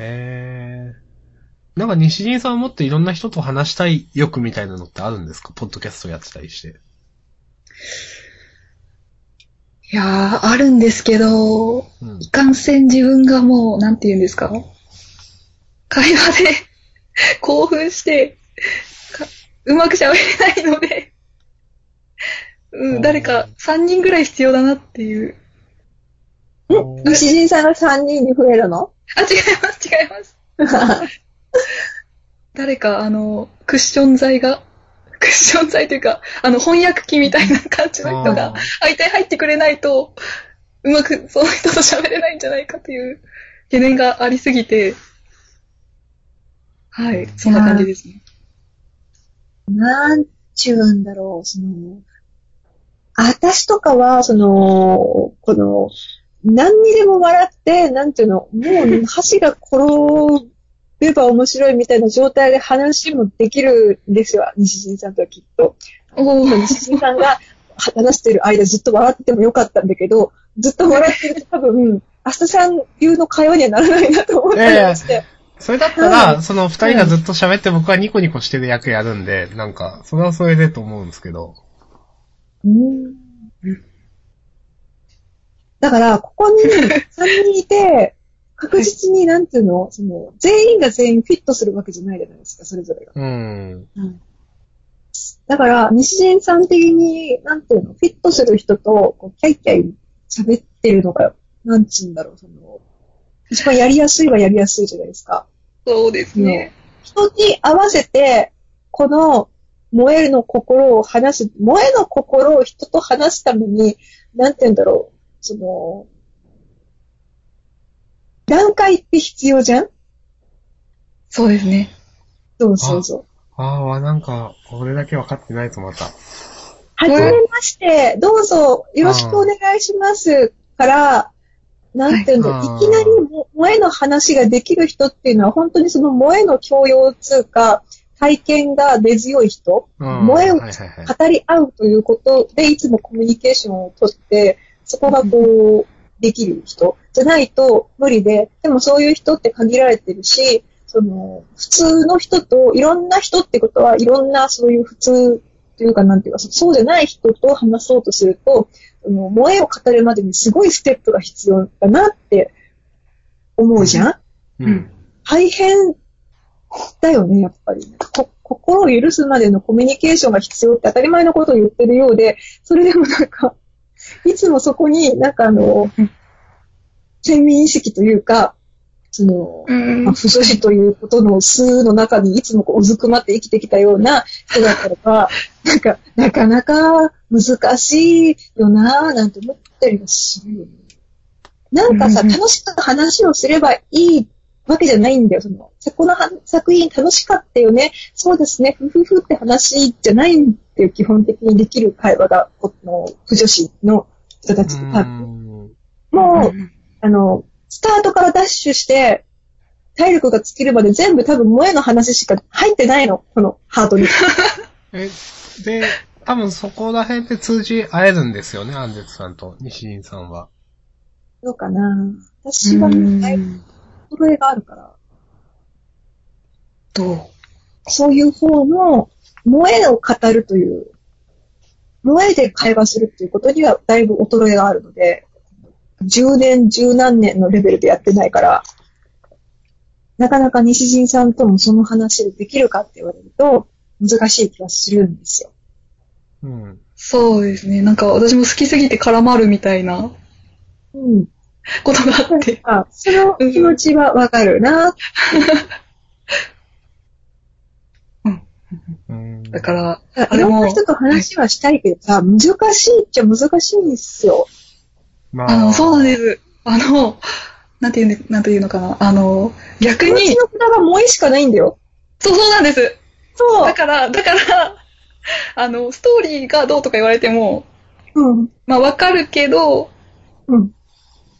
へー。なんか西陣さんはもっといろんな人と話したい欲みたいなのってあるんですか？ポッドキャストやってたりして。いやー、あるんですけど、うんいかんせん自分がもう、なんて言うんですか？会話で 興奮して、かうまく喋れないので、うん、誰か3人ぐらい必要だなっていう。ん西陣さんが3人に増えるの？あ、違います、違います。誰か、あの、クッション材が、クッション材というか、あの、翻訳機みたいな感じの人が相手入ってくれないと、うまくその人と喋れないんじゃないかという懸念がありすぎて、はい、そんな感じですね。なんちゅうんだろう、その、私とかは、その、この、何にでも笑って、なんていうの、もう箸が転べば面白いみたいな状態で話もできるんですよ、西陣さんとはきっと。西陣さんが話してる間ずっと笑っててもよかったんだけど、ずっと笑ってると多分、明日さん流の会話にはならないなと思ったりまして。それだったら、その二人がずっと喋って僕はニコニコしてる役やるんで、なんか、それはそれでと思うんですけど。うんだから、ここに 3人いて、確実になんていうの、その、全員が全員フィットするわけじゃないじゃないですか、それぞれが。うん。だから、西陣さん的に、なんていうの、フィットする人と、こう、キャイキャイ喋ってるのが、なんつうんだろう、その、一番やりやすいはやりやすいじゃないですか。そうですね。人に合わせて、この、萌えの心を話す、萌えの心を人と話すために、なんて言うんだろう、その、段階って必要じゃん？そうですね。そうそうそう。ああ、なんか、俺だけ分かってないとまた。はじめまして、どうぞよろしくお願いしますから、なんていうんだ、はいい、きなりも萌えの話ができる人っていうのは、本当にその萌えの教養通か、体験が根強い人、うん萌えを。語り合うということで、いつもコミュニケーションをとって、そこがこう、できる人？じゃないと無理で、でもそういう人って限られてるし、その、普通の人と、いろんな人ってことは、いろんなそういう普通というか、なんていうか、そうじゃない人と話そうとすると、その萌えを語るまでにすごいステップが必要だなって思うじゃん？うん。大変だよね、やっぱり。こ心を許すまでのコミュニケーションが必要って当たり前のことを言ってるようで、それでもなんか、いつもそこになんかあの、先民意識というか、その、うん。まあ、不女子ということの数の中にいつもこううずくまって生きてきたような人だったらば、なんか、なかなか難しいよなぁ、なんて思ったりもする。なんかさ、うん。楽しく話をすればいいわけじゃないんだよ。その、このは作品楽しかったよね。そうですね。ふふふって話じゃないんだよ。基本的にできる会話が、この、不女子の人たちって多分。うんもう、あの、スタートからダッシュして、体力が尽きるまで全部多分萌えの話しか入ってないの。このハートに。え、で、多分そこら辺で通じ合えるんですよね、アンデツさんと西陣さんは。どうかな私は、衰えがあるから。どう？そういう方の、萌えを語るという、萌えで会話するっていうことにはだいぶ衰えがあるので、10年、10何年のレベルでやってないから、なかなか西陣さんともその話でできるかって言われると、難しい気がするんですよ。うん。そうですね。なんか私も好きすぎて絡まるみたいなうん。ことがあって。あ、その気持ちはわかるな。うん。だから、いあれもろんな人と話はしたいけどさ、難しいっちゃ難しいんですよ。まあの、そうなんです。あの、なんていうの、なんていうのかな。あの、逆に気持ち、の札が萌えしかないんだよ。そうそうなんです。そだから、だから、あの、ストーリーがどうとか言われても、う。うん。まあわかるけど、うん。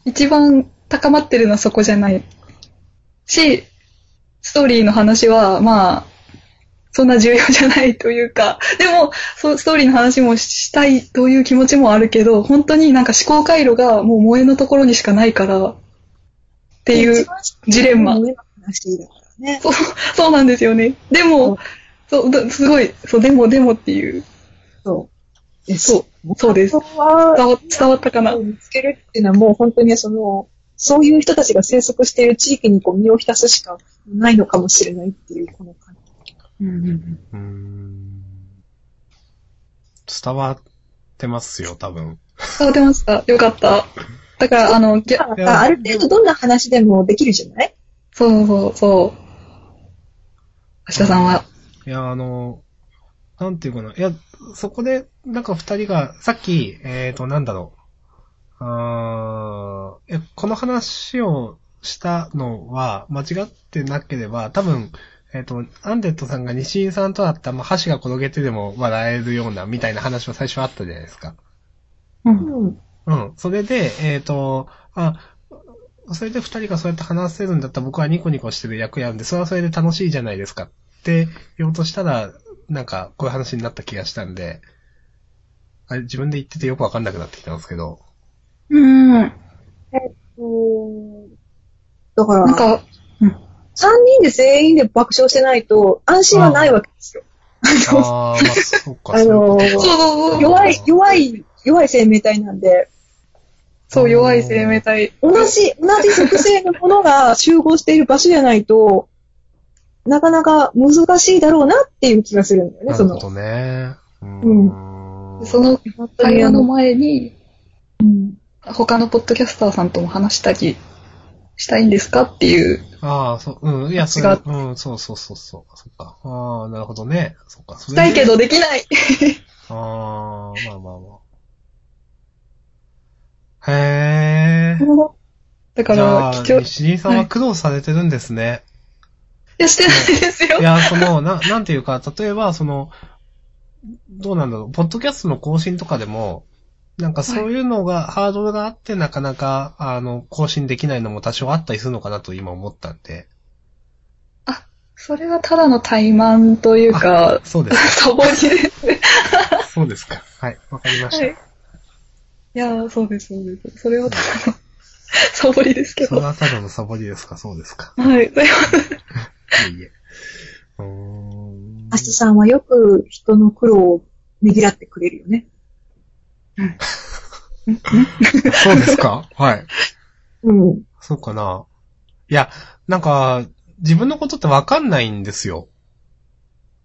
一番高まってるのはそこじゃない。し、ストーリーの話は、まあ、そんな重要じゃないというか、でも、そう、ストーリーの話もしたいという気持ちもあるけど、本当になんか思考回路がもう萌えのところにしかないから、っていうジレンマ。そう、そうなんですよね。でも、そう、だすごい、そう、でも、でもっていう、そう。でそう、そうです。伝わ伝わったかな？見つけるっていうのはもう本当にその、そういう人たちが生息している地域にこう身を浸すしかないのかもしれないっていう、この感じ。うんうんうーん。伝わってますよ、多分。伝わってました。よかった。だから、あの、ぎゃまあ、ある程度どんな話でもできるじゃない？そうそうそう。橋田さんは、いや、あの、なんていうかな。いや、そこで、なんか二人が、さっき、えっ、と、なんだろう。あーえ、この話をしたのは、間違ってなければ、多分、えっ、と、アンデッドさんが西井さんとだったら、まあ、箸が転げてでも笑えるような、みたいな話は最初あったじゃないですか。うん。うん。うん。それで、えっ、と、あ、それで二人がそうやって話せるんだったら僕はニコニコしてる役やるんで、それはそれで楽しいじゃないですかって言おうとしたら、なんかこういう話になった気がしたんで、あれ自分で言っててよくわかんなくなってきたんですけど。うん。うんだから、なんか、三人で全員で爆笑してないと安心はないわけですよ。ああ、まあ、そうか、あの。弱い、弱い、弱い生命体なんで、そう、弱い生命体。同じ、同じ属性のものが集合している場所じゃないと、なかなか難しいだろうなっていう気がするんだよね、その。なるほどね。うーん。その会話の前に、うん他のポッドキャスターさんとも話したりしたいんですかっていう。ああ、そう、うん、いや、違う、うん、そうそうそうそう、そっか。ああ、なるほどね。そっか、したいけどできない。ああ、まあまあまあ。へえ。だかじゃら、あ、貴重。い西井さんは苦労されてるんですね。や、してないですよい。や、その、な、なんていうか、例えば、その、どうなんだろう、ポッドキャストの更新とかでも、なんかそういうのが、ハードルがあって、なかなか、あの、更新できないのも多少あったりするのかなと今思ったんで。それはただの怠慢というか、そうですサボりですね。か。そうですか。はい、わかりました。はい。いや、そうです、そうです。それはただのサボりですけど。それはただのサボりですか、そうですか。はい。すいませんいえいえ。うーん。アスさんはよく人の苦労をねぎらってくれるよね。そうですか？はい。うん。そうかな。いや、なんか、自分のことってわかんないんですよ。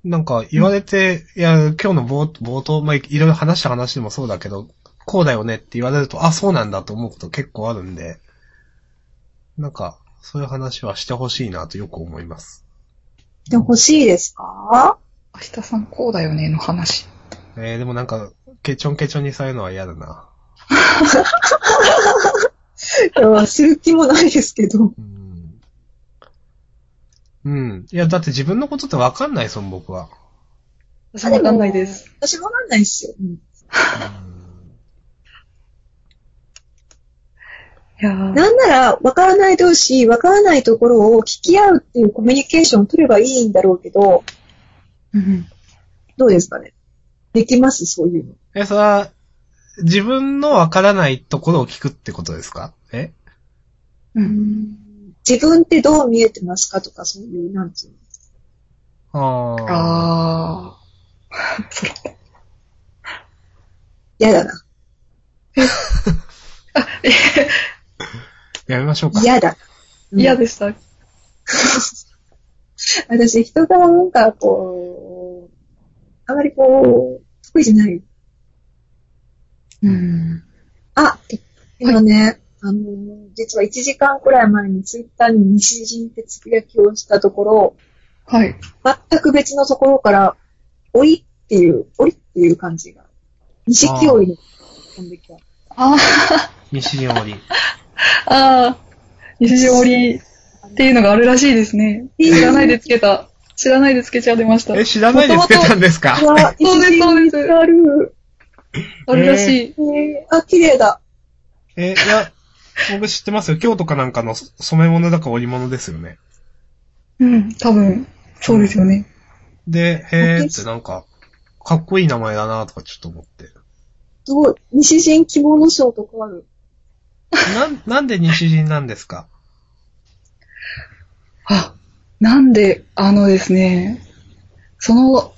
なんか言われて、いや、今日の冒冒頭、まあ、いいろいろ話した話でもそうだけど、こうだよねって言われると、あ、そうなんだと思うこと結構あるんで、なんか、そういう話はしてほしいなとよく思います。でも欲しいですか？明日さんこうだよねの話。えー、でもなんか、ケチョンケチョンにされるのは嫌だな。いやする気もないですけど。うん。うん。いや、だって自分のことってわかんないですもん、僕は。わかんないです。私もわかんないですよ。うんなんなら、わからない同士、わからないところを聞き合うっていうコミュニケーションを取ればいいんだろうけど、うんどうですかね？できます？そういうの。え、それは、自分のわからないところを聞くってことですか？え？うん自分ってどう見えてますかとか、そういう、なんつうの？ああ。ああ。それ。嫌だな。やめましょうか。嫌だ。嫌でした。私、人がなんか、こう、あまりこう、得意じゃない。うん。あ、今ね、あの、実は1時間くらい前にツイッターに西陣ってつぶやきをしたところ、はい。全く別のところから、おいっていう、おいっていう感じが、西清いに飛んできた。あ西にり。あ、ああ、西織っていうのがあるらしいですね。知らないでつけた。知らないでつけちゃ出ました。え、知らないでつけたんですか？そうです西陣ってある。あるらしい。えー、あ、綺麗だ。え、いや、僕知ってますよ。京都かなんかの染め物だか織物ですよね。うん、多分、そうですよね。で、へーってなんか、かっこいい名前だなとかちょっと思って。どう、西陣着物賞とかある。なん、なんで西陣なんですか？あ、なんで、あのですね、その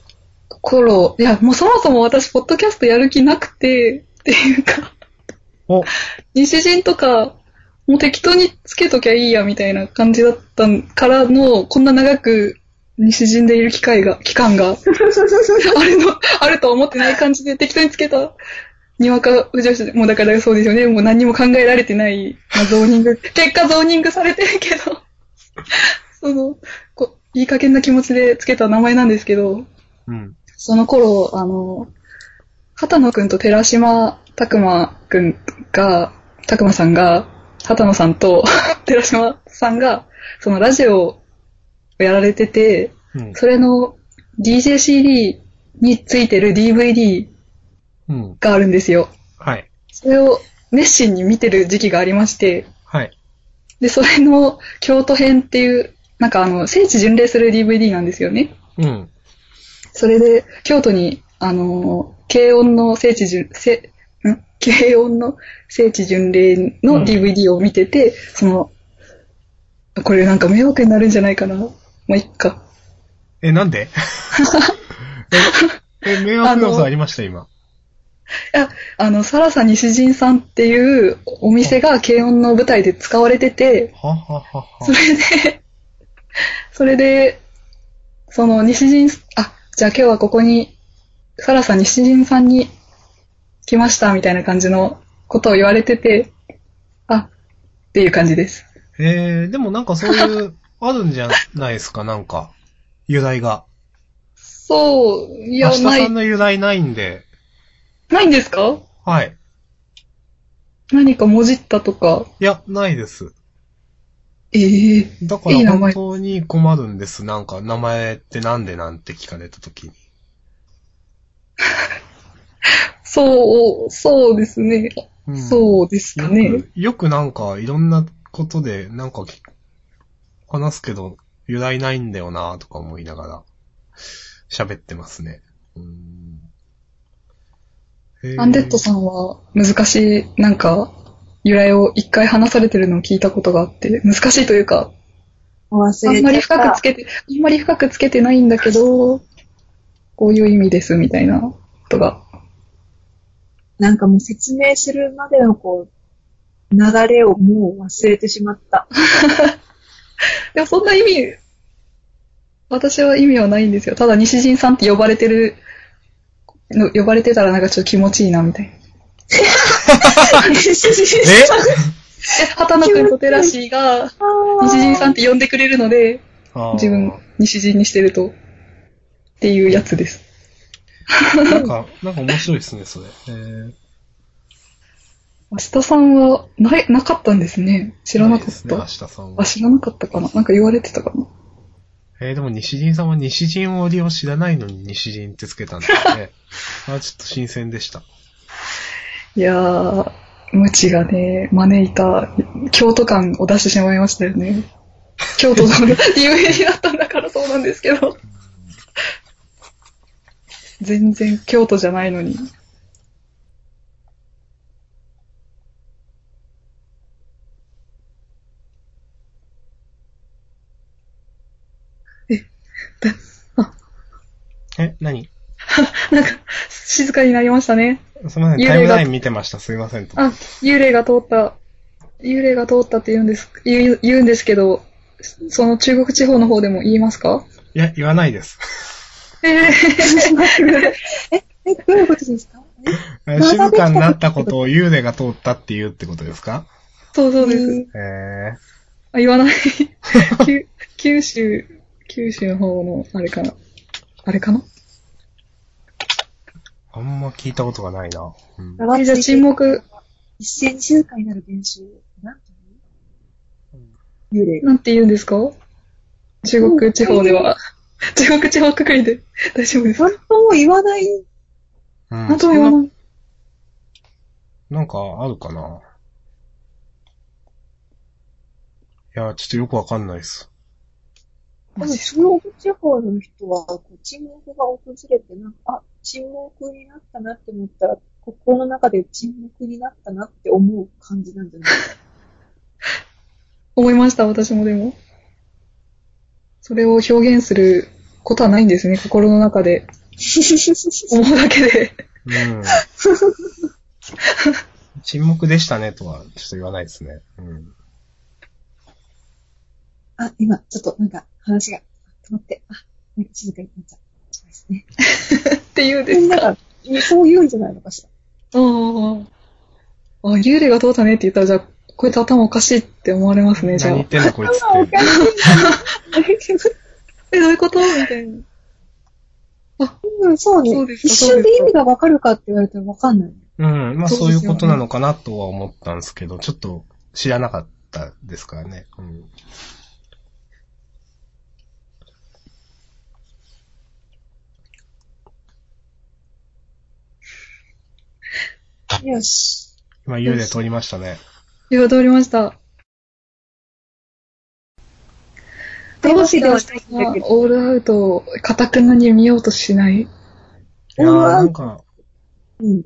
頃、いや、もうそもそも私、ポッドキャストやる気なくて、っていうか、お、西陣とか、もう適当につけときゃいいや、みたいな感じだったからの、こんな長く西陣でいる機会が、期間が、あるの、あるとは思ってない感じで適当につけた、にわか女子、もうだからそうですよね。もう何にも考えられてない、まあ、ゾーニング、結果ゾーニングされてるけど、その、こう、いい加減な気持ちでつけた名前なんですけど、うん。その頃、あの、畑野くんと寺島拓馬くんが、拓馬さんが、畑野さんと 寺島さんが、そのラジオをやられてて、うん。それの DJCD についてる DVD うん。があるんですよ。はい。それを熱心に見てる時期がありまして、はい。で、それの京都編っていう、なんかあの、聖地巡礼する DVD なんですよね。うん。それで、京都に、あのー、軽音の聖地巡、せ、ん？軽音の聖地巡礼の DVD を見てて、その、これなんか迷惑になるんじゃないかな。まあ、いっか。え、なんで？え、え、迷惑要素ありました、今。あの、サラサ西陣さんっていうお店が軽音の舞台で使われてて、はははそは。れで、それで、その西陣、あ、じゃあ今日はここに、サラサ西陣さんに来ましたみたいな感じのことを言われてて、あ、っていう感じです。えー、でもなんかそういう、あるんじゃないですか、なんか。由来が。そう、いや、明日さんの由来ないんで、ないんですか？はい。何かもじったとか？いや、ないです。ええだからいい名前本当に困るんです。なんか、名前ってなんでなんて聞かれたときに。そう、そうですね。うんそうですかよね。く、よくなんか、いろんなことで、なんかき、話すけど、由来ないんだよなとか思いながら、喋ってますね。うんアンデッドさんは難しい、なんか、由来を一回話されてるのを聞いたことがあって、難しいというか。あんまり深くつけて、あんまり深くつけてないんだけど、こういう意味ですみたいなことが。なんかもう説明するまでのこう、流れをもう忘れてしまった。でもそんな意味、私は意味はないんですよ。ただ西陣さんって呼ばれてる、の呼ばれてたらなんかちょっと気持ちいいなみたいな。え？で、畑野くんとテラシーが西陣さんって呼んでくれるので、自分西陣にしてると、っていうやつです。なんか、なんか面白いですね、それ。えー、明日さんは、ない、なかったんですね。知らなかった。ね、明日さんはあ、。知らなかったかななんか言われてたかなえー、でも西陣さんは西陣織を知らないのに西陣ってつけたんですね。あちょっと新鮮でした。いやー、無知がね、招いた京都感を出してしまいましたよね。京都の DVD だったんだからそうなんですけど。全然京都じゃないのに。え、何？なんか、静かになりましたね。すみません、幽霊がタイムライン見てました。すいませんと。あ、幽霊が通った、幽霊が通ったって言うんです、言う言うんですけど、その中国地方の方でも言いますか？いや、言わないです。え ええ、どういうことですか？えー静かになったことを幽霊が通ったって言うってことですか？そうそうです。えあ、言わない。九九州、九州の方の、あれかな？あれかな？ー、あんま聞いたことがないな。うん、えじゃあ沈黙、一斉に静かになる現象。なんていう幽霊が。なんて言うんですか？中国地方では。中国地方くくりで大丈夫ですか？本当も言わない。うんなんとも言わない。ななんかあるかな？いや、ちょっとよくわかんないです。でも中国地方の人は、こう沈黙が訪れて、なんか、あ、沈黙になったなって思ったら、心の中で沈黙になったなって思う感じなんじゃない？思いました、私もでも。それを表現することはないんですね、心の中で。思うだけで。うん。沈黙でしたねとは、ちょっと言わないですね。うん。あ、今、ちょっとなんか話が止まって、あ、なんか静かになっちゃう。そうですね。っていうんですか。なんか、そう言うんじゃないのかしら。ああ。あ、幽霊が通ったねって言ったら、じゃあ、こいつ頭おかしいって思われますね、じゃあ何言っ。てんだこいつって。かしいな。え、どういうこと？みたいな。うん、そうねそうですか一瞬で意味がわかるかって言われたらわかんない。うん。まあそういうことなのかなとは思ったんですけど、ちょっと知らなかったですからね。うん。よし。今幽霊通りましたね。いや、通りました。どうないんだけど。オールアウトを、かたくなに見ようとしない？いやーなんか、うん。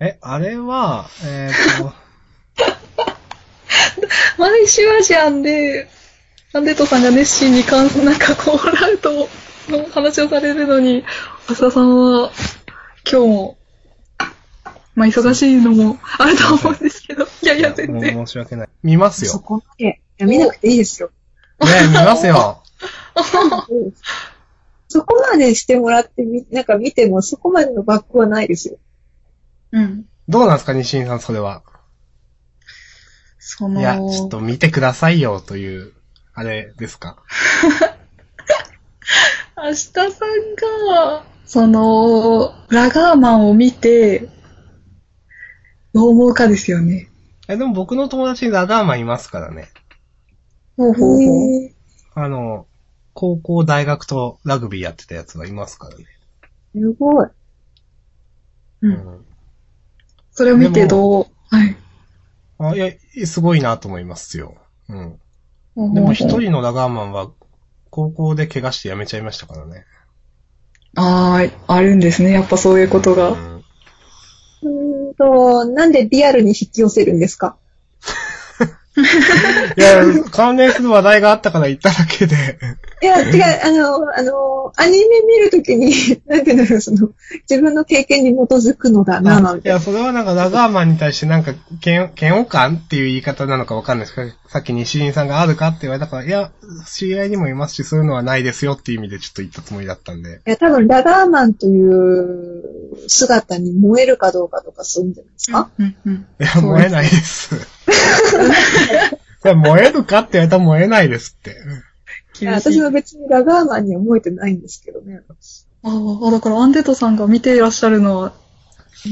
え、あれは、えっ、と、毎週アジアンで、アンデットさんが熱心にかん、なんかこう、オールアウトの話をされるのに、浅田さんは、今日も、まあ忙しいのもあると思うんですけど、いやいや、全もう然。申し訳ない。見ますそよ。こまで。いや、見なくていいですよ。ね見ますよ。そこまでしてもらってみ、なんか見てもそこまでのバックはないですよ。うん。どうなんですか、西井さん、それは。その、いや、ちょっと見てくださいよ、という、あれですか。明日さんが、その、ラガーマンを見て、どう思うかですよね。え、でも僕の友達にラガーマンいますからね。ほうほうほう。あの、高校、大学とラグビーやってたやつがいますからね。すごい。う。うんん。それを見てどう？はい。あ、いや、すごいなと思いますよ。うん。でも一人のラガーマンは、高校で怪我して辞めちゃいましたからね。ああ、あるんですね。やっぱそういうことが。うん。うーんと、なんでリアルに引き寄せるんですか？いや、関連する話題があったから言っただけで。いや、違う、あの、あの、アニメ見るときに、なんていうんだろう、その、自分の経験に基づくのだな、なんて。いや、それはなんかラガーマンに対してなんか、嫌嫌悪感っていう言い方なのかわかんないですけど、さっき西井さんがあるかって言われたから、いや、知り合いにもいますし、そういうのはないですよっていう意味でちょっと言ったつもりだったんで。いや、多分、ラガーマンという姿に燃えるかどうかとかそういうんじゃないですか、うんうん。いや、燃えないです。いや、燃えるかって言われたら燃えないですって。私は別にラガーマンには燃えてないんですけどね。ああ、だからアンデットさんが見ていらっしゃるのは、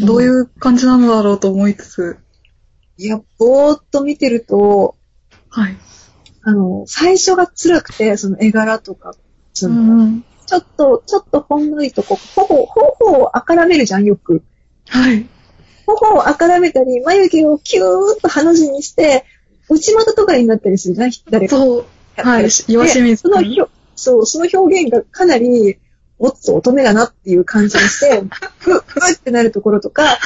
どういう感じなのだろうと思いつつ、いや、ぼーっと見てると、はい。あの、最初が辛くて、その絵柄とか、そうの、んうん。ちょっと、ちょっとほんのりとこう、頬、頬をあからめるじゃん、よく。はい。頬をあからめたり、眉毛をキューッと鼻血にして、内股とかになったりするじゃん、誰か。そう。はい。岩清水。そのひょ、そう、その表現がかなり、おっと乙女だなっていう感じにして、ふ、ふってなるところとか、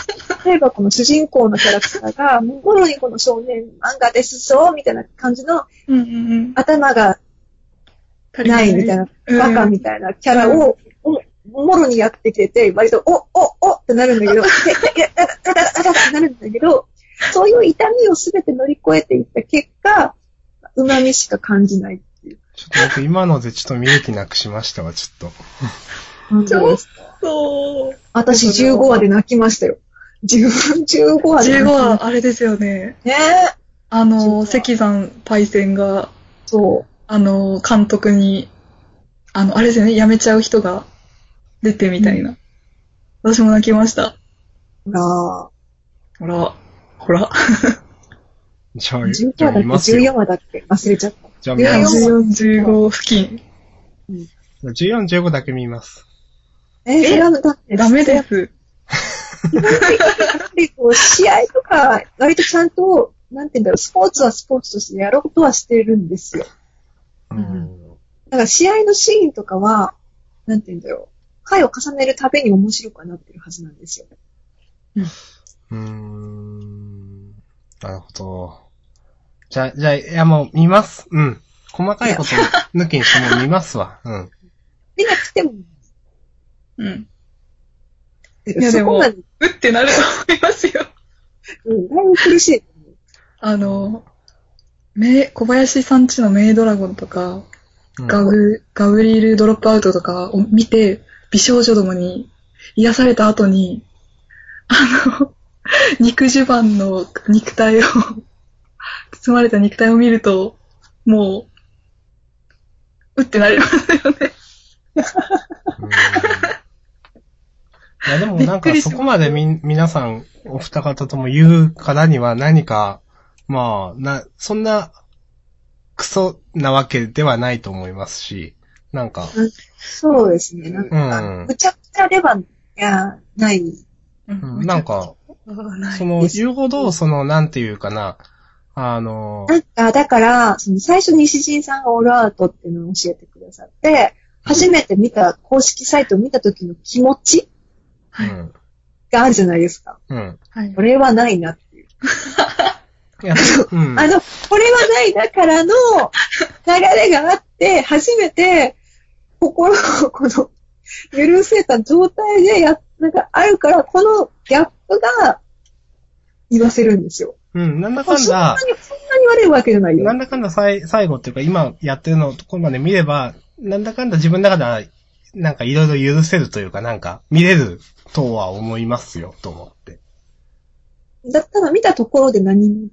例えばこの主人公のキャラクターが、もろにこの少年漫画ですぞ、みたいな感じのうんうんうん。頭がないみたいな、うんバカみたいなキャラを、おもろにやってきてて、割と、お、お、おってなるんだけど、いや、だ、だだ、だだってなるんだけど、そういう痛みをすべて乗り越えていった結果、旨味しか感じないっていう。ちょっと僕今のでちょっと見る気なくしましたわ、ちょっと。ちょっそう。私15話で泣きましたよ。10 15話で泣き15ました。はあれですよね。ねえ。あの、15石山パイセンが、そあの、監督に、あの、あれですよね、辞めちゃう人が出てみたいな。私も泣きました。う。が、ほら、ほら。じゃあ、15じゃあ話だっけ？見ますよ。14話だっけ？忘れちゃった。じゃあ見ます。14、15付近。14、15だけ見ます。え、それはだって、ダメです。こう、試合とか、割とちゃんと、なんて言うんだろう、スポーツはスポーツとしてやろうとはしてるんですよ。うん。だから試合のシーンとかは、なんて言うんだろう、回を重ねるたびに面白くなってるはずなんですよ。うーん。なるほど。じゃあ、じゃあ、いやもう見ます？うん。細かいこと抜きにしても見ますわ。うん。見なくても、うん。いいやでもうってなると思いますよ。うん、だいぶ苦しい。あの、メイ小林さんちのメイドラゴンとか、うんガブ、ガブリールドロップアウトとかを見て、美少女どもに癒された後に、あの、肉襦袢の肉体を、包まれた肉体を見ると、もう、うってなりますよね。うんいやでもなんかそこまでみ、皆さん、お二方とも言うからには何か、まあ、な、そんな、クソなわけではないと思いますし、なんか、そうですね。なんうか、んむちゃくちゃレバンやない。ううんなんか、ないその、言うほど、その、なんていうかな、あの、なんか、だから、その最初西陣さんがオールアウトっていうのを教えてくださって、初めて見た公式サイトを見た時の気持ちはい。うん。があるじゃないですか。うん。はいこ。れはないなっていう。いや、うん。あの、これはないなからの流れがあって、初めて心をこの許せた状態でや、なんかあるから、このギャップが言わせるんですよ。うん、なんだかんそんなだに、、そんなに悪いわけじゃないよ。なんだかんださい最後っていうか、今やってるのところまで見れば、なんだかんだ自分の中では、なんかいろいろ許せるというか、なんか見れるとは思いますよ、と思って。だったら見たところで何も。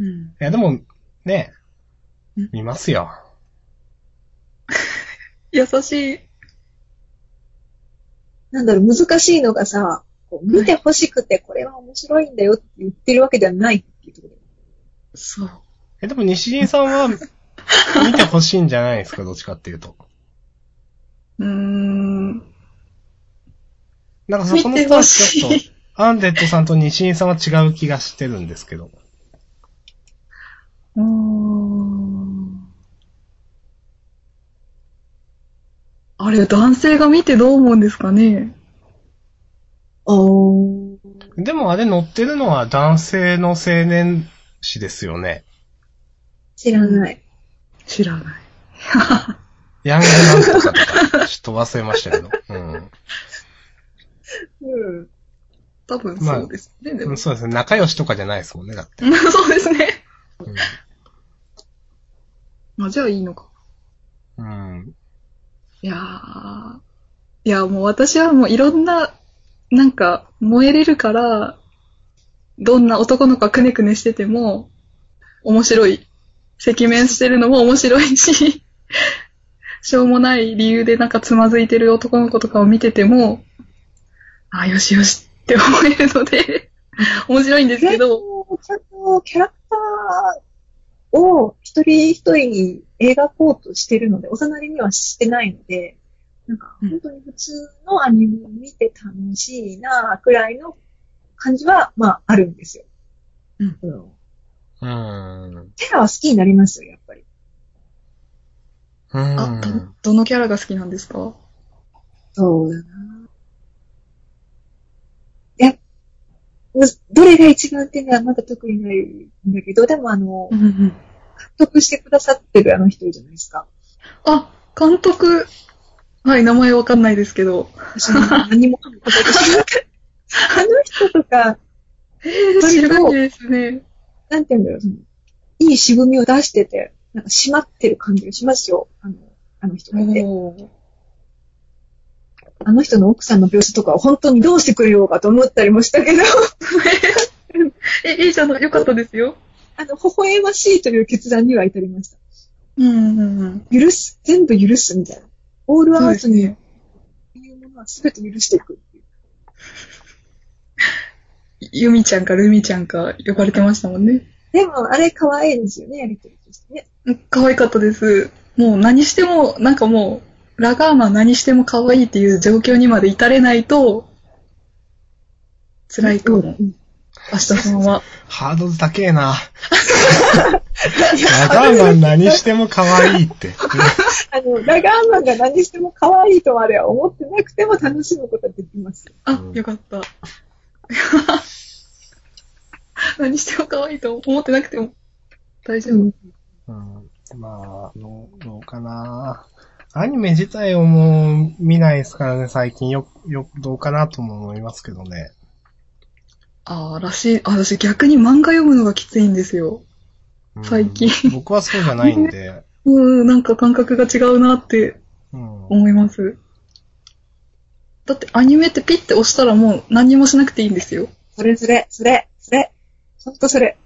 うん。いや、でも、ねうん、見ますよ。優しい。なんだろう、難しいのがさ、こう見て欲しくてこれは面白いんだよって言ってるわけではないっていうところ。そう。え、でも西陣さんは、見てほしいんじゃないですか、どっちかっていうと。うーん。なんかそこの見てほしいちょっと、アンデッドさんと西陣さんは違う気がしてるんですけど。うーん。あれ、男性が見てどう思うんですかね？おー。でもあれ載ってるのは男性の青年誌ですよね。知らない。知らない。ヤングなんとかとか、ちょっと忘れましたけど。うん。うん。多分そうですね、でも。そうですね。仲良しとかじゃないですもんね、だって。そうですね。うんあ、じゃあいいのか。うん。いやー。いや、もう私はもういろんな、なんか、燃えれるから、どんな男の子がくねくねしてても、面白い。赤面してるのも面白いし、しょうもない理由でなんかつまずいてる男の子とかを見てても、あ、よしよしって思えるので、面白いんですけど、ちゃんとキャラクターを一人一人に描こうとしてるので、おざなりにはしてないので、なんかうん本当に普通のアニメを見て楽しいなくらいの感じは、まああるんですよ。うんうんうん。キャラは好きになりますよ、やっぱり。うん。あ、ど、どのキャラが好きなんですか？そうだな。え、むどれが一番っていうのはまだ特にないんだけど、でもあの、うんうん。監督してくださってるあの人いるじゃないですか。あ、監督、はい、名前わかんないですけど。私も何もかも答えてしまった。あの人とか、えー、知らないですね。なんて言うんだろう、そのいい渋みを出してて、なんか締まってる感じがしますよ。あの、あの人がいて。あの人の奥さんの描写とかは本当にどうしてくれようかと思ったりもしたけど、え、いいじゃない、よかったですよ。あの、微笑ましいという決断には至りました。うんうんうん。許す、全部許すみたいな。オールアウトにいうものは全て許していくっていう。ユミちゃんかルミちゃんか呼ばれてましたもんね。でも、あれ可愛いですよね、やりとりとしてね。うん可愛かったです。もう何しても、なんかもう、ラガーマン何しても可愛いっていう状況にまで至れないと、辛いかも。うん明日さんは？ハードル高えな。ラガーマン何しても可愛いって。あの、ラガーマンが何しても可愛いとまでは思ってなくても楽しむことができます。あうん、よかった。何しても可愛いと思ってなくても大丈夫。うん。うんまあ、どう、どうかな。アニメ自体をもう見ないですからね、最近よ、よ、どうかなとも思いますけどね。ああ、らしい。あ、私逆に漫画読むのがきついんですよ。うん最近 僕はそうじゃないんで。うん、なんか感覚が違うなってうん。思います。だってアニメってピッて押したらもう何にもしなくていいんですよ。それそれ、それ、それ。ほんとそれ。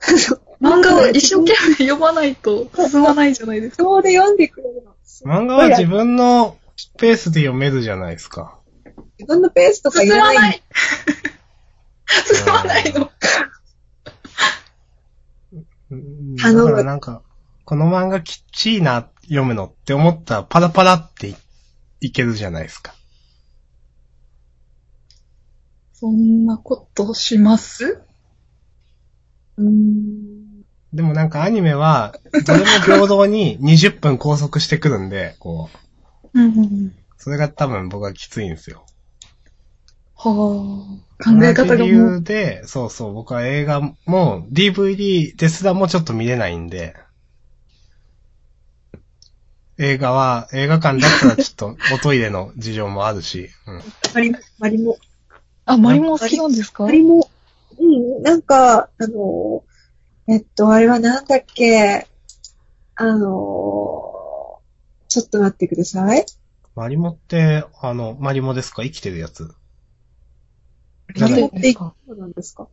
漫画を一生懸命読まないと進まないじゃないですか。そうで読んでくれるの。漫画は自分のペースで読めるじゃないですか。自分のペースとか進言わな。まないい。進まないの。だからなんか、この漫画きっちいな、読むのって思ったらパラパラっていいけるじゃないですか。そんなことします？うーん。でもなんかアニメは、どれも平等に20分拘束してくるんで、こう、うんうんうん。それが多分僕はきついんですよ。はあ。考え方が理。由で、そうそう、僕は映画も DVD ですらもちょっと見れないんで、映画は、映画館だったらちょっとおトイレの事情もあるし、うん。マリモ、マリモ。あ、マリモ好きなんですか？マリモ。うん、なんか、あの、えっと、あれはなんだっけ、あの、ちょっと待ってください。マリモって、あの、マリモですか？生きてるやつ。ないリモっていくのなんですか？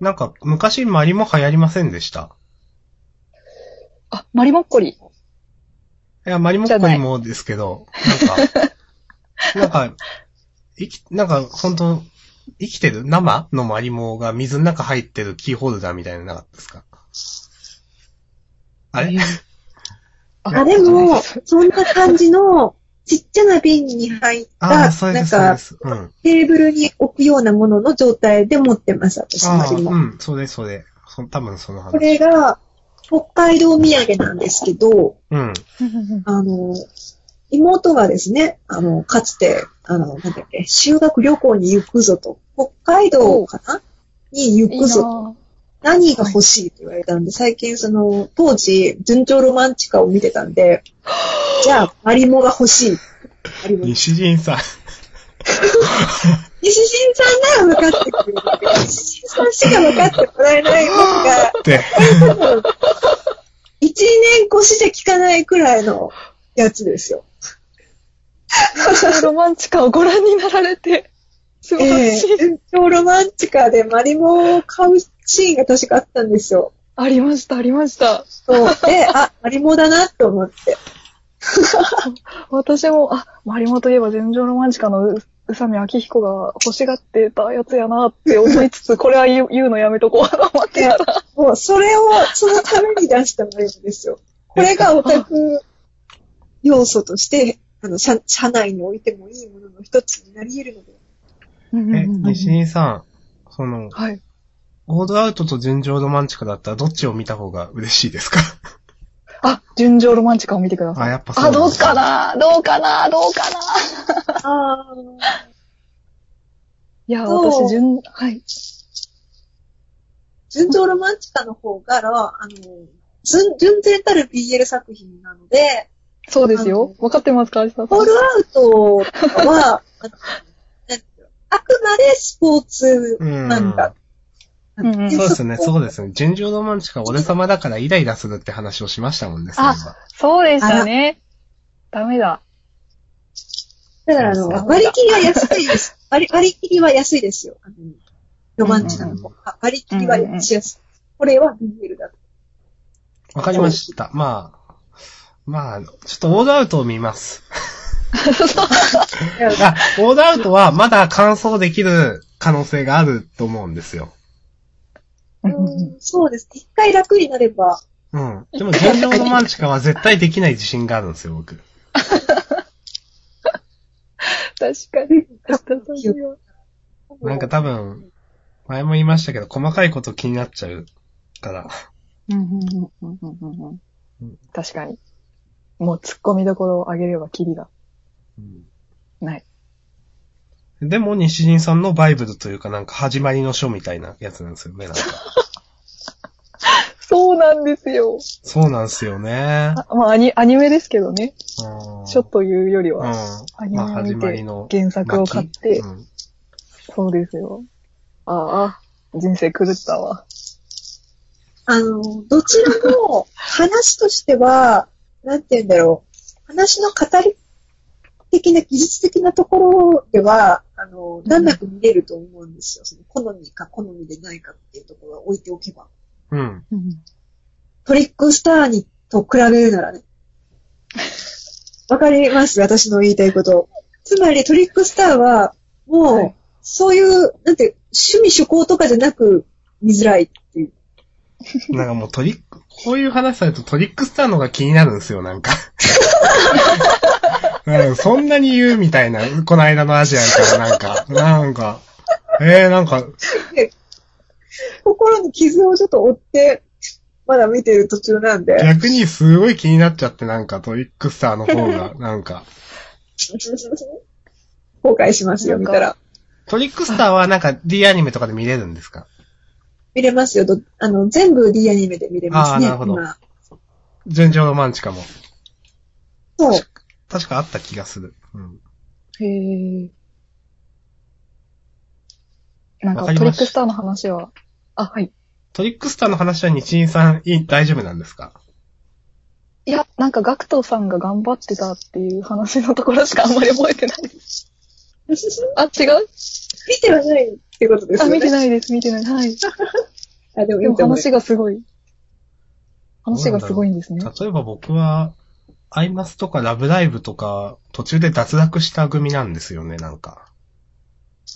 なんか、昔マリモ流行りませんでした？あ、マリモッコリ。いや、マリモッコリもですけど、なんか、なんか、生き、なんか、本当生きてる生のマリモが水の中入ってるキーホルダーみたいなのなかったですか？あれ？あ、でも、そんな感じの、ちっちゃな瓶に入った、なんかで、す。うん。テーブルに置くようなものの状態で持ってます、私、ああ、マリモ。うん、それ、それ。そ多分その話。これが、北海道土産なんですけど、うん。あの、妹がですね、あの、かつて、あの、なんだっけ、修学旅行に行くぞと、北海道かなに行くぞと、な何が欲しいと言われたんで、最近その、当時、順調ロマンチカを見てたんで、じゃあ、マリモが欲しい。西西陣さん。新さんなら分かってくれるけど。西新さんしか分かってもらえないのが、って。多分、一年越しで聞かないくらいのやつですよ。ロマンチカをご覧になられて、素晴らえしい。え順調ロマンチカでマリモを買うシーンが確かあったんですよ。ありました、ありました。そう。で、あ、マリモだなと思って。私も、あ、マリモといえば全情ロマンチカのう宇佐美明彦が欲しがってたやつやなって思いつつ、これは言う言うのやめとこうと思って。もう、それを、そのために出したマリモですよ。これがオタク要素として、あの、社社内に置いてもいいものの一つになり得るので。え、西陣さん、その、はい。オードアウトと純情ロマンチカだったらどっちを見た方が嬉しいですか？あ、純情ロマンチカを見てください。あ、やっぱそうあ、どうかな？どうかな？どうかな？ああ。いや、私、純、はい。純情ロマンチカの方が、あの、純純然たる BL 作品なので、そうですよ。わかってますか。ホールアウトは、ああくまでスポーツ漫画。うんうんそうですね、そうですね。純情ロマンチカ俺様だからイライラするって話をしましたもんね、そういえばそうでしたね。ダメだ。だから、あの、割り切りは安いです。割り割り切りは安いですよ。あのロマンチカの方が。割り切りは安い。これは BL だと。わかりました。まあ、まあ、ちょっとオードアウトを見ます。あ、オードアウトはまだ完走できる可能性があると思うんですよ。うんそうです。一回楽になれば、うん。でも、純情ロマンチカは絶対できない自信があるんですよ、僕。確かに。なんか多分、前も言いましたけど、細かいこと気になっちゃうから。うんうんうんうんうんうん確かに。もう突っ込みどころを上げればキリがない。でも、西陣さんのバイブルというか、なんか始まりの書みたいなやつなんですよね、なんか。そうなんですよ。そうなんですよね。あまあアニ、アニメですけどね。うん。書というよりうん。は、アニメを見て。原作を買って、うんそうですよ。ああ、人生狂ったわ。あの、どちらも話としては、なんて言うんだろう。話の語り的な、技術的なところでは、あの、難なく見れると思うんですよ。その好みか好みでないかっていうところは置いておけば。うん。トリックスターにと比べるならね。わかります？私の言いたいこと。つまりトリックスターは、もう、はいそういう、なんて、趣味趣向とかじゃなく見づらいっていう。なんかもうトリック、こういう話されるとトリックスターの方が気になるんですよ、なんか。うん、そんなに言うみたいな、この間のアジアからなんか、なんか、えー、なんか、心に傷をちょっと負って、まだ見てる途中なんで。逆にすごい気になっちゃって、なんかトリックスターの方が、なんか。後悔しますよ、見たら。トリックスターはなんか D アニメとかで見れるんですか？見れますよ。どあの、全部 D アニメで見れますね。あーなるほど今純情ロマンチカも。そう。確かあった気がする。うん。へえ。なんかトリックスターの話は、あ、はい。トリックスターの話は日印さんいい大丈夫なんですか？いや、なんかガクトさんが頑張ってたっていう話のところしかあんまり覚えてない。あ、違う？見てはないってことですね。見てないです、見てない。はい。あ、でもいでもいと思う。話がすごい。話がすごいんですね。例えば僕は、アイマスとかラブライブとか、途中で脱落した組なんですよね、なんか。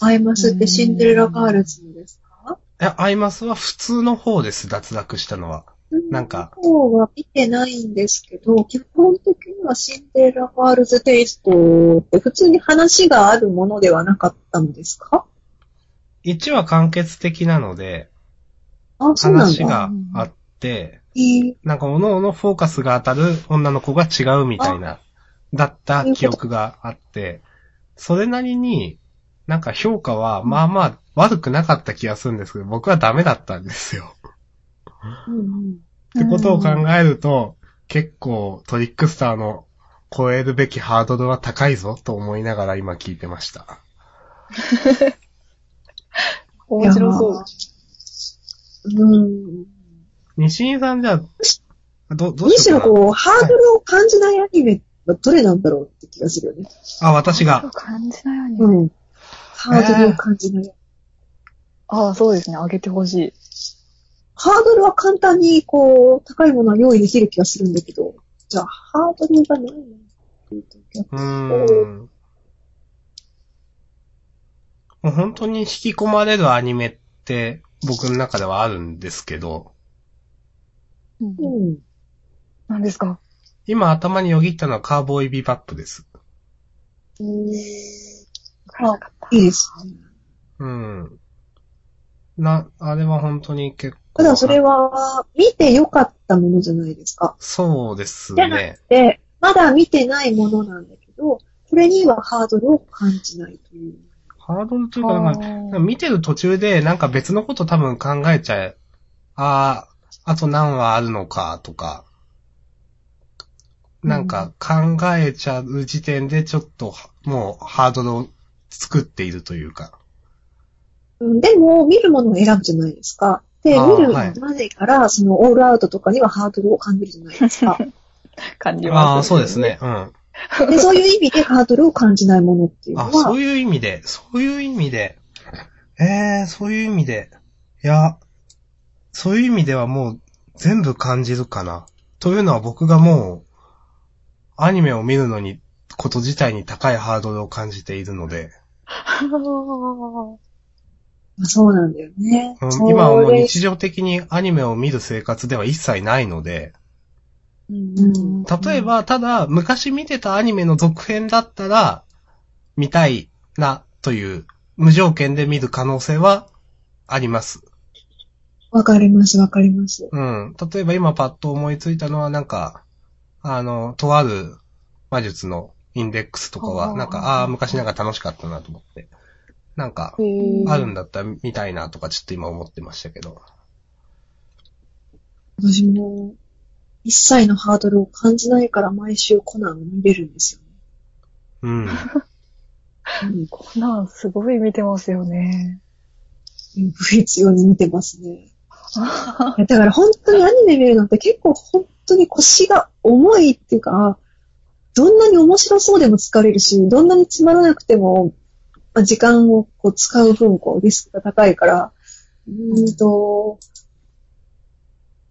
アイマスってシンデレラガールズのですか？いや、アイマスは普通の方です、脱落したのは。なんか方は見てないんですけど、基本的にはシンデレラガールズテイストって普通に話があるものではなかったのですか？1話完結的なので、あ、そうなんだ。話があって、えーなんか、おのおのフォーカスが当たる女の子が違うみたいな、だった記憶があって、それなりに、なんか評価は、まあまあ悪くなかった気がするんですけど、僕はダメだったんですよ。うんうんってことを考えると、結構トリックスターの超えるべきハードルは高いぞと思いながら今聞いてました。面白そう。うん。西井さんじゃあ、ど、どうむしようかな。しろこう、ハードルを感じないアニメはどれなんだろうって気がするよね。あ、私が。感じないよね。うん。ハードルを感じない。ああ、そうですね。上げてほしい。ハードルは簡単にこう、高いものは用意できる気がするんだけど、じゃあ、ハードルがないうん。もう本当に引き込まれるアニメって僕の中ではあるんですけど、うんうん。何ですか？今頭によぎったのはカーボーイビバップです。うんわからなかった。いいですね。うん。な、あれは本当に結構。ただそれは、見てよかったものじゃないですか。そうですじゃなねく。て、まだ見てないものなんだけど、これにはハードルを感じないという。ハードルというか、なんか見てる途中でなんか別のこと多分考えちゃえ、ああ、あと何話あるのかとか、なんか考えちゃう時点でちょっともうハードルを作っているというか。うんでも、見るものを選ぶじゃないですか。で、見るはいまでから、その、オールアウトとかにはハードルを感じるじゃないですか。感じます、ああ、そうです。ね。うん。で、そういう意味でハードルを感じないものっていうのあ、は、そういう意味で、そういう意味で、ええそういう意味で、いや、そういう意味ではもう全部感じるかな。というのは僕がもう、アニメを見るのに、こと自体に高いハードルを感じているので、そうなんだよね。うん今はもう日常的にアニメを見る生活では一切ないので、うん例えば、ただ、昔見てたアニメの続編だったら、見たいな、という、無条件で見る可能性は、あります。わかります、わかります。うん。例えば今パッと思いついたのは、なんか、あの、とある魔術のインデックスとかは、なんか、ああー、昔なんか楽しかったなと思って。なんか、あるんだったら見たいなとかちょっと今思ってましたけど。私も、一切のハードルを感じないから毎週コナンを見れるんですよね。うん。うん。コナンすごい見てますよね。不必要に見てますね。だから本当にアニメ見るのって結構本当に腰が重いっていうか、どんなに面白そうでも疲れるし、どんなにつまらなくても、まあ、時間をこう使う分、こう、リスクが高いから、うーんと、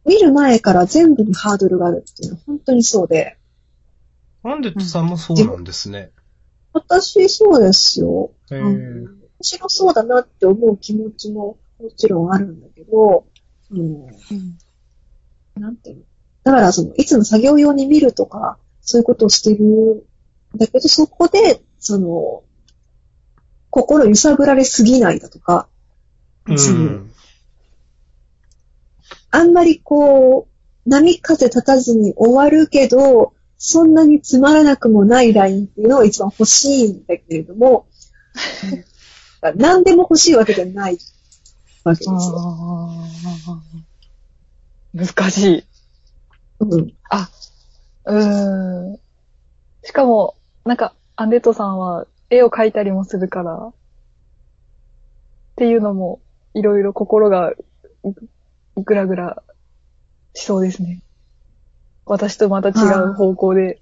見る前から全部にハードルがあるっていうのは本当にそうで、なんでさんもそうなんですね。私そうですよ。へあのー面白そうだなって思う気持ちももちろんあるんだけど、うんなんていうの？だから、その、いつも作業用に見るとか、そういうことをしてるんだけど、そこで、その、心揺さぶられすぎないだとか、うん。あんまりこう、波風立たずに終わるけど、そんなにつまらなくもないラインっていうのが一番欲しいんだけれども、何でも欲しいわけじゃないわけですよ。難しい。うん。うーん。しかも、なんか、アンデットさんは絵を描いたりもするから、っていうのも、いろいろ心がぐぐらぐらしそうですね。私とまた違う方向で。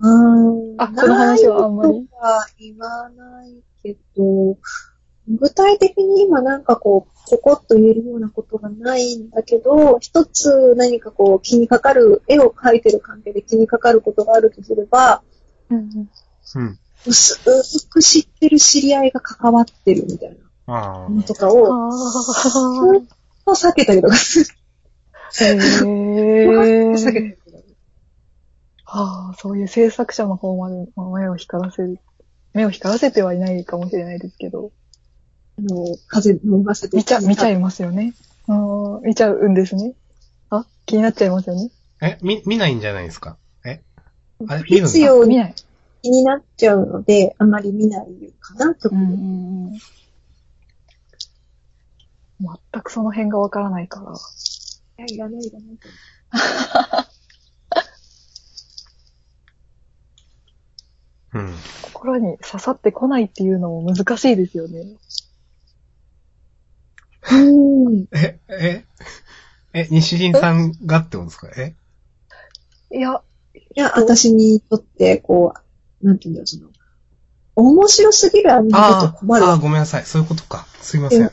あーあこの話はあんまりないとは言わないけど、具体的に今なんかこう、ポコッと言えるようなことがないんだけど、一つ何かこう気にかかる、絵を描いてる関係で気にかかることがあるとすれば、うんうん。薄く知ってる知り合いが関わってるみたいあなのとかうん、を、あずっと避けたりとかする。ーへ避けたーりとかはあ、そういう制作者の方までまあ目を光らせる。目を光らせてはいないかもしれないですけど、あの、風の噂で。見ちゃ、見ちゃいますよね。うん、見ちゃうんですね。あ、気になっちゃいますよね。え、み、見ないんじゃないですか？え？あれ不必要に見ない。気になっちゃうので、あまり見ないかな、特うんに。うんうん。全くその辺がわからないから。いや、いらない、いらない。うん。心に刺さってこないっていうのも難しいですよね。うん。え、え、え、西陣さんがってことですか？え？いや、いや、私にとって、こう、なんていうんだろう、その、面白すぎるアニメだとあ困る。あ、あーごめんなさい。そういうことか。すいません。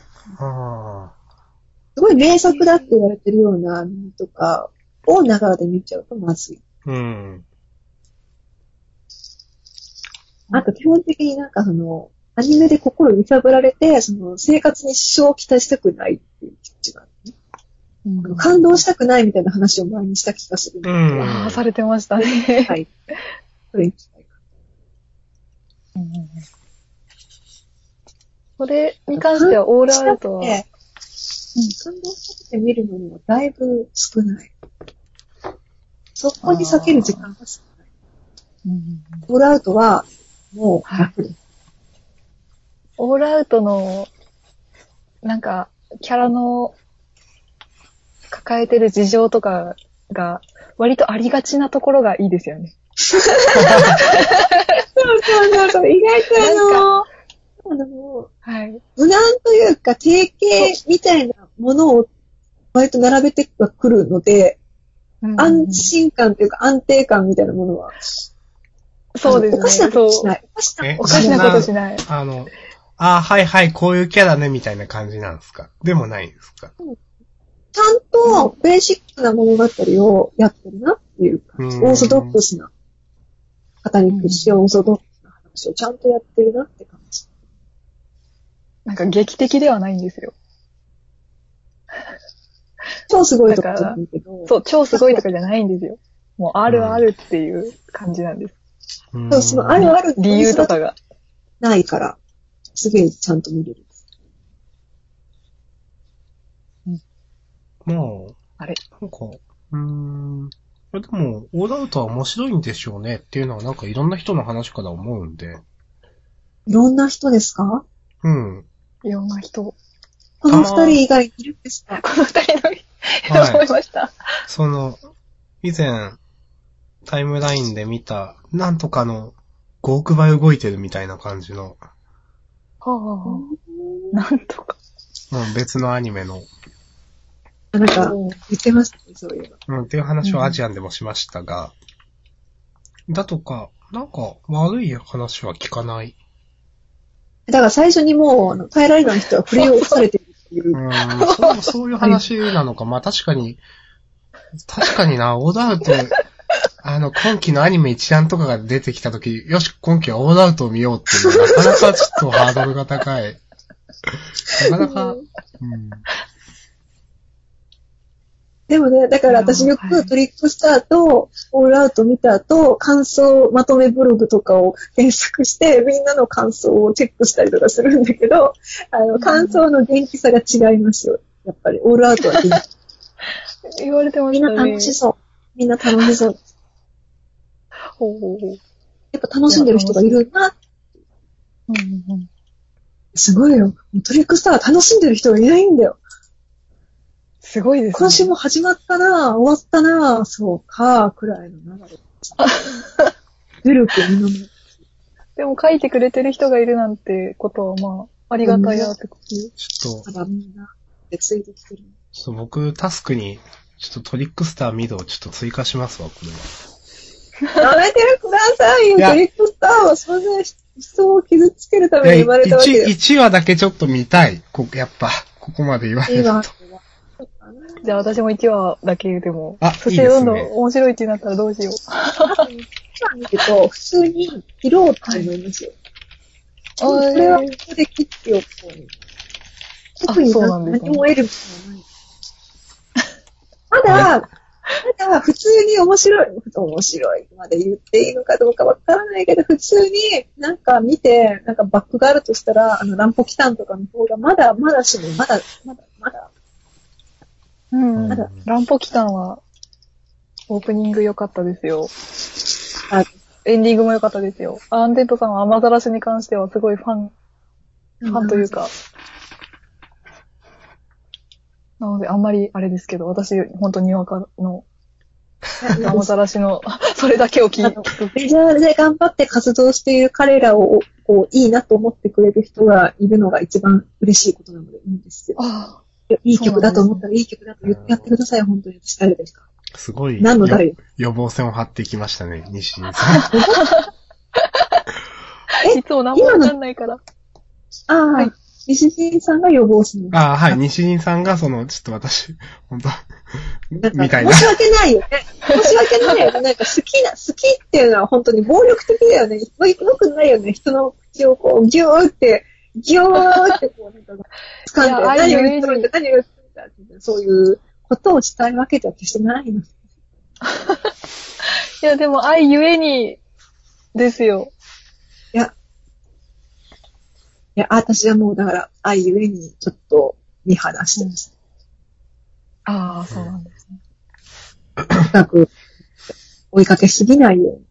すごい名作だって言われてるようなアニメとかをながらで見ちゃうとまずい。あ。うん。あと基本的になんかその、アニメで心揺さぶられて、その、生活に支障をきたしたくないっていう気持ちがあるね、あの感動したくないみたいな話を前にした気がする。うんああ、されてましたね。はい。それに近いかうんこれに関しては、オールアウトは、で感動したくて見るのにはだいぶ少ない。そこに避ける時間が少ない。うんオールアウトは、もう楽です。オールアウトの、なんか、キャラの抱えてる事情とかが、割とありがちなところがいいですよね。そうそうそう、意外とあの、あの、はい。無難というか、定型みたいなものを割と並べてはくるので、安心感というか安定感みたいなものは、そうですね。おかしなことしない。おかしなえおかしなことしない。あの、ああ、はいはい、こういうキャラね、みたいな感じなんですか？でもないんですか？ちゃんとベーシックな物語をやってるなっていう感じ。うんオーソドックスな、方に屈しオーソドックスな話をちゃんとやってるなって感じ。なんか劇的ではないんですよ。超すごいとかじゃないけど、そう、超すごいとかじゃないんですよ。もうあるあるっていう感じなんです。うんそうそのあるある理由とかが。ないから、すげえちゃんと見れる。もう、あれなんか、うーん。でも、オールアウトは面白いんでしょうねっていうのはなんかいろんな人の話から思うんで。いろんな人ですか？うん。いろんな人。この二人以外いるんですかこの二人の、思いました。その、以前、タイムラインで見た、なんとかの5億倍動いてるみたいな感じの、はあ、なんとか。うん、別のアニメの、あなんか、言ってましたね、そういうの。うん、っていう話をアジアンでもしましたが、だとか、なんか悪い話は聞かない。だから最初にもう、あの耐えられない人は振り落とされてるっていうう。ん、そうそういう話なのか。まあ確かに、確かにな、オールアウト、あの、今期のアニメ一覧とかが出てきたとき、よし、今期はオールアウトを見ようっていうのは、なかなかちょっとハードルが高い。なかなか、うん。でもね、だから私よくトリックスターとオールアウト見た後、感想まとめブログとかを検索して、みんなの感想をチェックしたりとかするんだけど、あの、感想の元気さが違いますよ。やっぱり、オールアウトは元気。言われてまみんな。楽しそう。みんな楽しそう。ほうほうほう。やっぱ楽しんでる人がいるな。うんうんうんすごいよ。トリックスターは楽しんでる人がいないんだよ。すごいですね。今週も始まったな終わったなそうか、くらいの流れ。努力見守る。でも書いてくれてる人がいるなんてことはまあ、ありがたいなってことで。ちょっと、ただみんな、でついてきてる。ちょっと僕、タスクに、ちょっとトリックスターミドをちょっと追加しますわ、これは。やめてくださいよ、トリックスターはそんな人を傷つけるために生まれたわけ一だよ。一話だけちょっと見たい。こやっぱ、ここまで言われると。いいわ。じゃあ私も1話だけでも。あそしてどんどん面白いってなったらどうしよう。今見ると、普通に切ろうって思いますよ。これはここで切っておこうに。特に何も得るものはない。まだ、まだ普通に面白い、面白いまで言っていいのかどうかわからないけど、普通になんか見て、なんかバックがあるとしたら、あの、ランポキタンとかの方がまだ、まだしも、まだ、まだ、まだ、うん。ランポキタンは、オープニング良かったですよ。あエンディングも良かったですよ。アンデッドさんは雨ざらしに関してはすごいファン、ファンというか。なので、あんまりあれですけど、私、本当にわかの、雨ざらしの、それだけを聞いあのメジャーで頑張って活動している彼らを、こう、いいなと思ってくれる人がいるのが一番嬉しいことなのでいいんですよ。あいい曲だと思ったらいい曲だと言ってやってください、本当に。私誰ですかすごい、何の誰？よ予防線を張ってきましたね、西井さん。あ、いつも何もわかんないから。ああ、はい西陣さんが予防するの。ああ、はい、西井さんが、その、ちょっと私、本当みたいな申。し訳ないよね。申し訳ないよね。なんか好きな、好きっていうのは本当に暴力的だよね。よくないよね。人の口をこう、ギューって、ギューってこう、なんか、掴んで、何を言ってるんだ、何を言ってるんだって、そういうことをしたいわけじゃ決してないの。いや、でも愛ゆえに、ですよ。いや、いや、私はもうだから、愛ゆえにちょっと見放してます。ああ、そうなんですね。深く追いかけすぎないように。